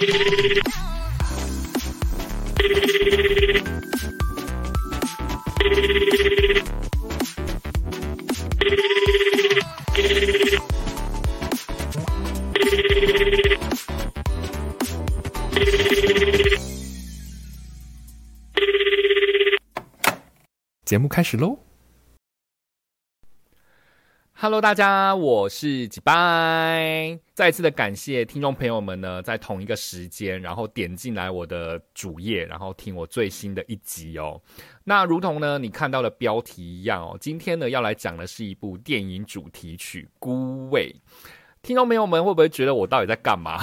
节目开始喽。！Hello，大家，我是吉拜。再次的感谢听众朋友们呢，在同一个时间，然后点进来我的主页，然后听我最新的一集哦。那如同呢你看到的标题一样哦，今天呢要来讲的是一部电影主题曲《孤味》。听众朋友们会不会觉得我到底在干嘛？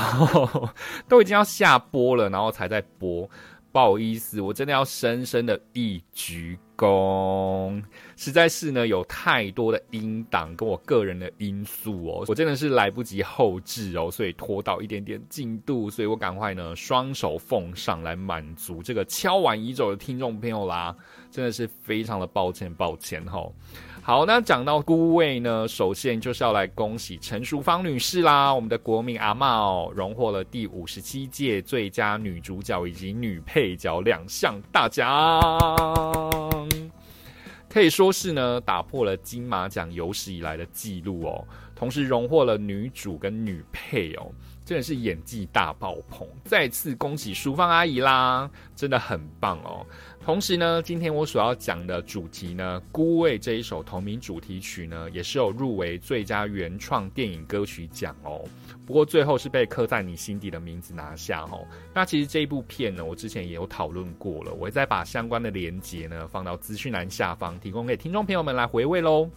都已经要下播了，然后才在播。不好意思，我真的要深深的一鞠躬。实在是呢，有太多的音档跟我个人的因素哦，我真的是来不及后置哦，所以拖到一点点进度，所以我赶快呢双手奉上来满足这个敲完已久的听众朋友啦，真的是非常的抱歉，抱歉哈。好，那讲到孤位呢，首先就是要来恭喜陈淑芳女士啦，我们的国民阿嬷荣获了第五十七届最佳女主角以及女配角两项大奖，可以说是呢打破了金马奖有史以来的记录哦，同时荣获了女主跟女配哦，真的是演技大爆棚，再次恭喜淑芳阿姨啦，真的很棒哦。同时呢，今天我所要讲的主题呢，《孤味》这一首同名主题曲呢，也是有入围最佳原创电影歌曲奖哦。不过最后是被刻在你心底的名字拿下哦。那其实这一部片呢，我之前也有讨论过了，我会再把相关的连接呢放到资讯栏下方，提供给听众朋友们来回味喽。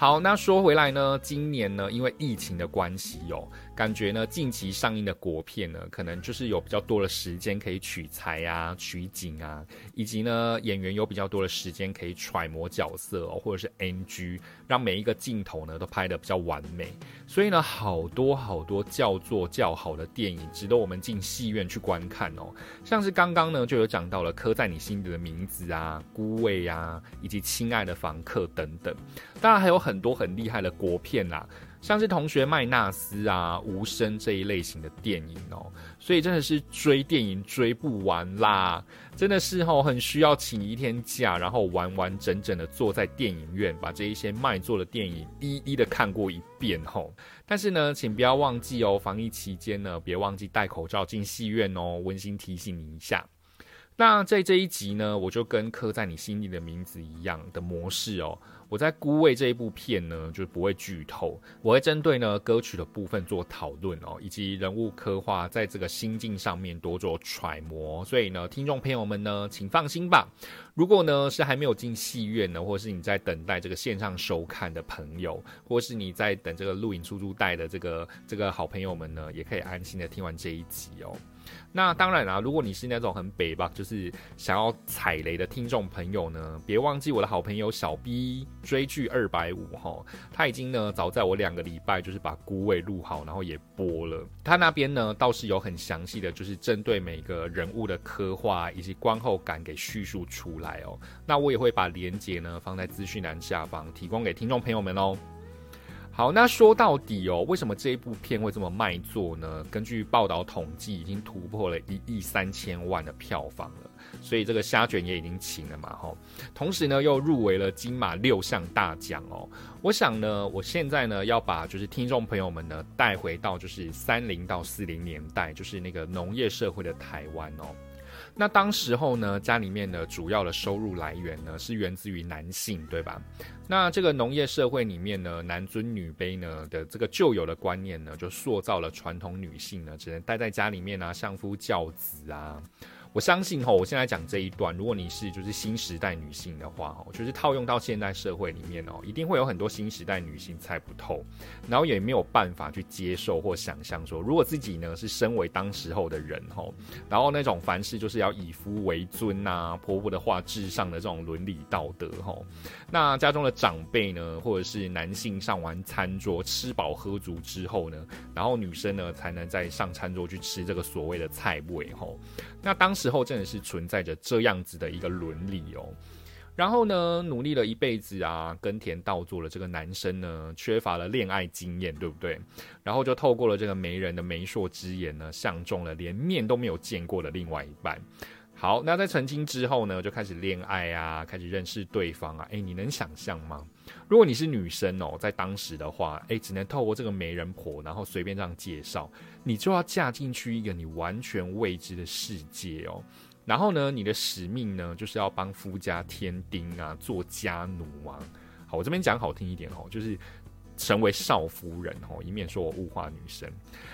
好，那说回来呢，今年呢，因为疫情的关系哦。感觉呢，近期上映的国片呢，可能就是有比较多的时间可以取材啊、取景啊，以及呢，演员有比较多的时间可以揣摩角色哦，或者是 NG，让每一个镜头呢都拍得比较完美。所以呢，好多好多叫做较好的电影，值得我们进戏院去观看哦。像是刚刚呢就有讲到了《刻在你心底的名字》啊，《孤味》啊，以及《亲爱的房客》等等。当然还有很多很厉害的国片啦。像是同学麦纳斯啊、无声这一类型的电影哦，所以真的是追电影追不完啦，真的是吼很需要请一天假，然后完完整整的坐在电影院，把这一些卖座的电影一一的看过一遍吼。但是呢，请不要忘记哦，防疫期间呢，别忘记戴口罩进戏院哦，温馨提醒你一下。那在这一集呢，我就跟刻在你心里的名字一样的模式哦。我在《孤味》这一部片呢，就是不会剧透，我会针对呢歌曲的部分做讨论哦，以及人物刻画，在这个心境上面多做揣摩。所以呢，听众朋友们呢，请放心吧。如果呢是还没有进戏院呢，或是你在等待这个线上收看的朋友，或是你在等这个录影出租带的这个这个好朋友们呢，也可以安心的听完这一集哦。那当然啦，如果你是那种很北吧，就是想要踩雷的听众朋友呢，别忘记我的好朋友小 B 追剧二百五哈，他已经呢早在我两个礼拜就是把孤味录好，然后也播了。他那边呢倒是有很详细的，就是针对每个人物的刻画以及观后感给叙述出来哦。那我也会把连接呢放在资讯栏下方，提供给听众朋友们哦。好，那说到底哦，为什么这一部片会这么卖座呢？根据报道统计，已经突破了一亿三千万的票房了，所以这个虾卷也已经请了嘛，吼。同时呢，又入围了金马六项大奖哦。我想呢，我现在呢要把就是听众朋友们呢带回到就是三零到四零年代，就是那个农业社会的台湾哦。那当时候呢，家里面的主要的收入来源呢是源自于男性，对吧？那这个农业社会里面呢，男尊女卑呢的这个旧有的观念呢，就塑造了传统女性呢只能待在家里面啊，相夫教子啊。我相信哈，我现在讲这一段，如果你是就是新时代女性的话，哦，就是套用到现代社会里面哦，一定会有很多新时代女性猜不透，然后也没有办法去接受或想象说，如果自己呢是身为当时候的人哈，然后那种凡事就是要以夫为尊呐，婆婆的话至上的这种伦理道德哈，那家中的长辈呢，或者是男性上完餐桌吃饱喝足之后呢，然后女生呢才能再上餐桌去吃这个所谓的菜味哈，那当时候真的是存在着这样子的一个伦理哦，然后呢，努力了一辈子啊，耕田稻作的这个男生呢，缺乏了恋爱经验，对不对？然后就透过了这个媒人的媒妁之言呢，相中了连面都没有见过的另外一半。好，那在成亲之后呢，就开始恋爱啊，开始认识对方啊。诶，你能想象吗？如果你是女生哦，在当时的话，诶，只能透过这个媒人婆，然后随便这样介绍，你就要嫁进去一个你完全未知的世界哦。然后呢，你的使命呢，就是要帮夫家添丁啊，做家奴啊。好，我这边讲好听一点哦，就是。成为少夫人哦，以免说我物化女生。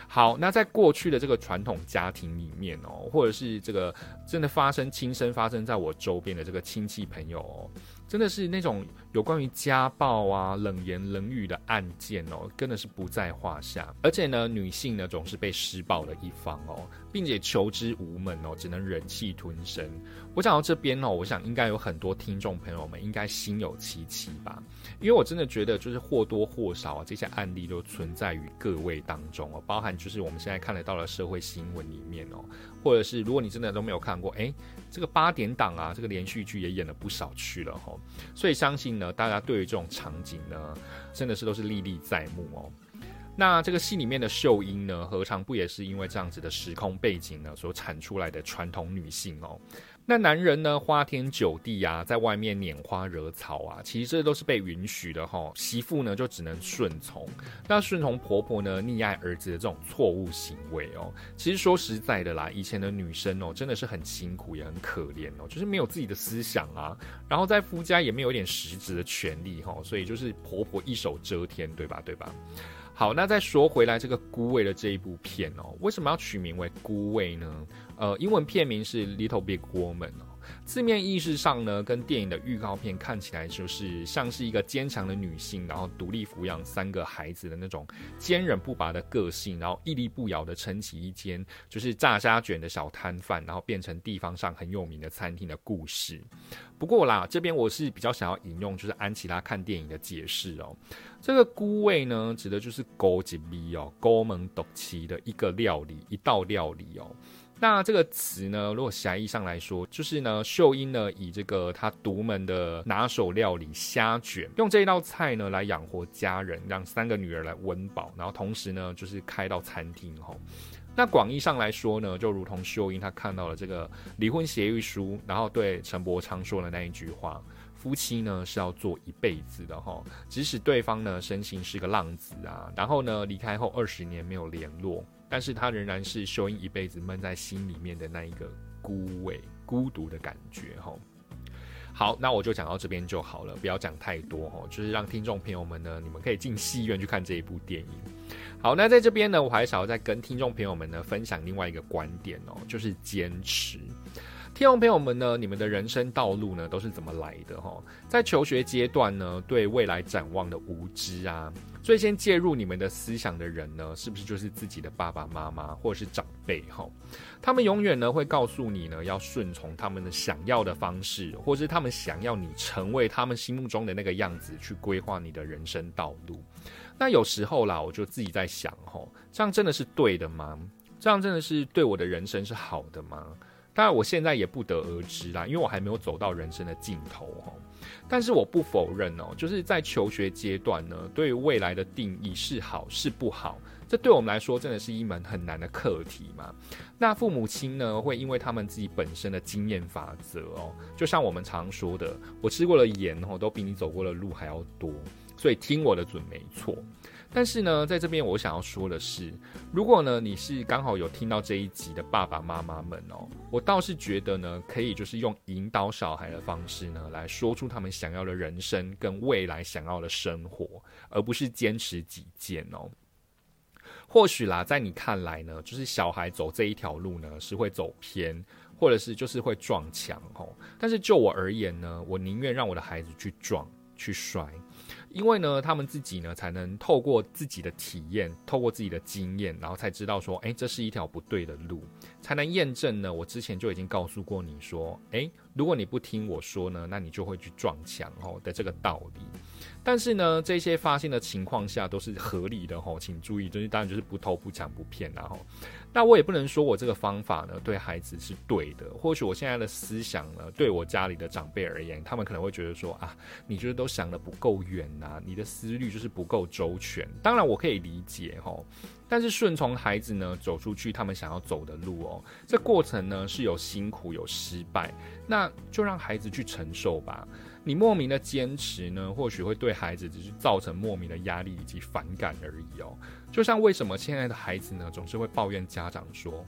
好，那在过去的这个传统家庭里面哦，或者是这个真的发生亲身发生在我周边的这个亲戚朋友哦。真的是那种有关于家暴啊、冷言冷语的案件哦，真的是不在话下。而且呢，女性呢总是被施暴的一方哦，并且求之无门哦，只能忍气吞声。我讲到这边哦，我想应该有很多听众朋友们应该心有戚戚吧，因为我真的觉得就是或多或少啊，这些案例都存在于各位当中哦，包含就是我们现在看得到的社会新闻里面哦。或者是如果你真的都没有看过，哎，这个八点档啊，这个连续剧也演了不少去了哈，所以相信呢，大家对于这种场景呢，真的是都是历历在目哦。那这个戏里面的秀英呢，何尝不也是因为这样子的时空背景呢，所产出来的传统女性哦？那男人呢，花天酒地啊，在外面拈花惹草啊，其实这都是被允许的哈。媳妇呢，就只能顺从。那顺从婆婆呢，溺爱儿子的这种错误行为哦，其实说实在的啦，以前的女生哦，真的是很辛苦，也很可怜哦，就是没有自己的思想啊，然后在夫家也没有一点实质的权利哈，所以就是婆婆一手遮天，对吧？对吧？好，那再说回来，这个孤味的这一部片哦，为什么要取名为孤味呢？呃，英文片名是 Little Big Woman 哦，字面意思上呢，跟电影的预告片看起来就是像是一个坚强的女性，然后独立抚养三个孩子的那种坚韧不拔的个性，然后屹立不摇的撑起一间就是炸虾卷的小摊贩，然后变成地方上很有名的餐厅的故事。不过啦，这边我是比较想要引用就是安琪拉看电影的解释哦。这个菇味呢，指的就是高级米哦，高门独奇的一个料理，一道料理哦。那这个词呢，如果狭义上来说，就是呢，秀英呢以这个她独门的拿手料理虾卷，用这一道菜呢来养活家人，让三个女儿来温饱，然后同时呢就是开到餐厅哈。那广义上来说呢，就如同秀英她看到了这个离婚协议书，然后对陈伯昌说的那一句话。夫妻呢是要做一辈子的哈，即使对方呢身形是个浪子啊，然后呢离开后二十年没有联络，但是他仍然是秀英一辈子闷在心里面的那一个孤味、孤独的感觉哈。好，那我就讲到这边就好了，不要讲太多哈，就是让听众朋友们呢，你们可以进戏院去看这一部电影。好，那在这边呢，我还想要再跟听众朋友们呢分享另外一个观点哦，就是坚持。听众朋友们呢，你们的人生道路呢都是怎么来的哈？在求学阶段呢，对未来展望的无知啊，最先介入你们的思想的人呢，是不是就是自己的爸爸妈妈或者是长辈哈？他们永远呢会告诉你呢，要顺从他们的想要的方式，或是他们想要你成为他们心目中的那个样子去规划你的人生道路。那有时候啦，我就自己在想哈，这样真的是对的吗？这样真的是对我的人生是好的吗？当然，我现在也不得而知啦，因为我还没有走到人生的尽头哈。但是我不否认哦，就是在求学阶段呢，对于未来的定义是好是不好，这对我们来说真的是一门很难的课题嘛。那父母亲呢，会因为他们自己本身的经验法则哦，就像我们常说的，我吃过的盐哦，都比你走过的路还要多，所以听我的准没错。但是呢，在这边我想要说的是，如果呢你是刚好有听到这一集的爸爸妈妈们哦，我倒是觉得呢，可以就是用引导小孩的方式呢，来说出他们想要的人生跟未来想要的生活，而不是坚持己见哦。或许啦，在你看来呢，就是小孩走这一条路呢是会走偏，或者是就是会撞墙哦。但是就我而言呢，我宁愿让我的孩子去撞去摔。因为呢，他们自己呢，才能透过自己的体验，透过自己的经验，然后才知道说，哎，这是一条不对的路，才能验证呢。我之前就已经告诉过你说，哎，如果你不听我说呢，那你就会去撞墙哦的这个道理。但是呢，这些发现的情况下都是合理的吼，请注意，就是当然就是不偷不抢不骗然后，那我也不能说我这个方法呢对孩子是对的，或许我现在的思想呢，对我家里的长辈而言，他们可能会觉得说啊，你就是都想的不够远呐，你的思虑就是不够周全。当然我可以理解吼，但是顺从孩子呢走出去他们想要走的路哦，这过程呢是有辛苦有失败，那就让孩子去承受吧。你莫名的坚持呢，或许会对孩子只是造成莫名的压力以及反感而已哦。就像为什么现在的孩子呢，总是会抱怨家长说，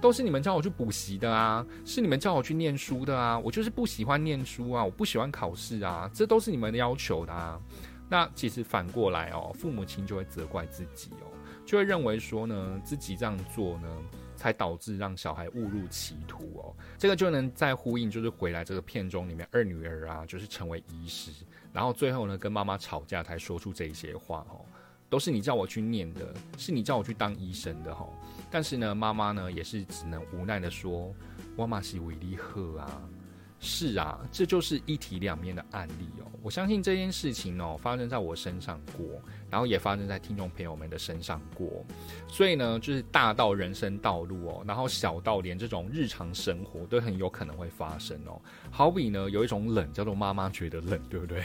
都是你们叫我去补习的啊，是你们叫我去念书的啊，我就是不喜欢念书啊，我不喜欢考试啊，这都是你们的要求的啊。那其实反过来哦，父母亲就会责怪自己哦，就会认为说呢，自己这样做呢。才导致让小孩误入歧途哦，这个就能再呼应，就是回来这个片中里面二女儿啊，就是成为医师，然后最后呢跟妈妈吵架才说出这些话哦，都是你叫我去念的，是你叫我去当医生的哈，但是呢妈妈呢也是只能无奈的说，我妈是维利赫啊。是啊，这就是一体两面的案例哦。我相信这件事情哦，发生在我身上过，然后也发生在听众朋友们的身上过。所以呢，就是大到人生道路哦，然后小到连这种日常生活都很有可能会发生哦。好比呢，有一种冷叫做妈妈觉得冷，对不对？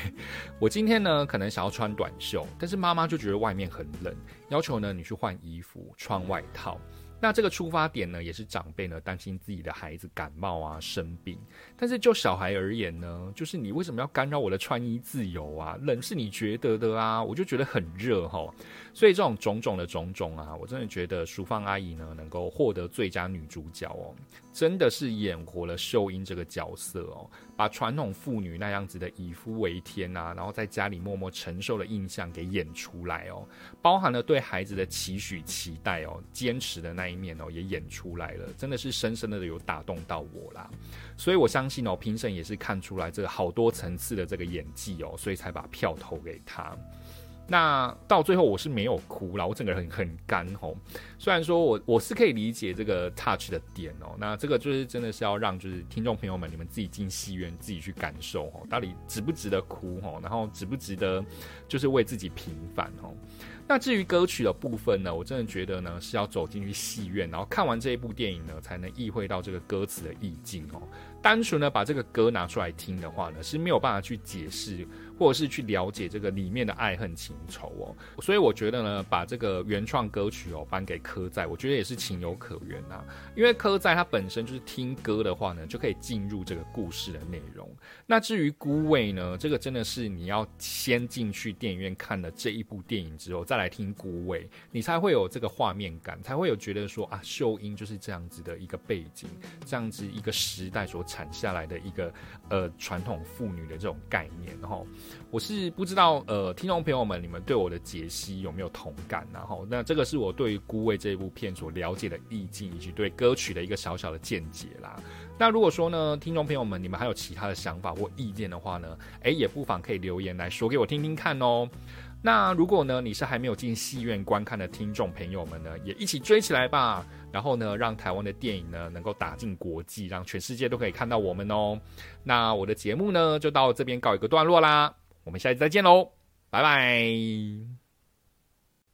我今天呢，可能想要穿短袖，但是妈妈就觉得外面很冷，要求呢你去换衣服，穿外套。那这个出发点呢，也是长辈呢担心自己的孩子感冒啊生病，但是就小孩而言呢，就是你为什么要干扰我的穿衣自由啊？冷是你觉得的啊，我就觉得很热哈。所以这种种种的种种啊，我真的觉得淑芳阿姨呢能够获得最佳女主角哦，真的是演活了秀英这个角色哦。把传统妇女那样子的以夫为天啊，然后在家里默默承受的印象给演出来哦，包含了对孩子的期许、期待哦，坚持的那一面哦，也演出来了，真的是深深的有打动到我啦。所以我相信哦，评审也是看出来这个好多层次的这个演技哦，所以才把票投给他。那到最后我是没有哭了，我整个人很干吼。虽然说我我是可以理解这个 touch 的点哦，那这个就是真的是要让就是听众朋友们你们自己进戏院自己去感受哦，到底值不值得哭吼，然后值不值得就是为自己平反哦。那至于歌曲的部分呢，我真的觉得呢是要走进去戏院，然后看完这一部电影呢，才能意会到这个歌词的意境哦。单纯的把这个歌拿出来听的话呢，是没有办法去解释。或者是去了解这个里面的爱恨情仇哦，所以我觉得呢，把这个原创歌曲哦颁给柯在，我觉得也是情有可原呐。因为柯在他本身就是听歌的话呢，就可以进入这个故事的内容。那至于孤味呢，这个真的是你要先进去电影院看了这一部电影之后，再来听孤味，你才会有这个画面感，才会有觉得说啊，秀英就是这样子的一个背景，这样子一个时代所产下来的一个呃传统妇女的这种概念，然后。我是不知道，呃，听众朋友们，你们对我的解析有没有同感？然后，那这个是我对于《孤味》这部片所了解的意境，以及对歌曲的一个小小的见解啦。那如果说呢，听众朋友们，你们还有其他的想法或意见的话呢，诶，也不妨可以留言来说给我听听看哦。那如果呢，你是还没有进戏院观看的听众朋友们呢，也一起追起来吧。然后呢，让台湾的电影呢能够打进国际，让全世界都可以看到我们哦。那我的节目呢，就到这边告一个段落啦。我们下期再见喽，拜拜。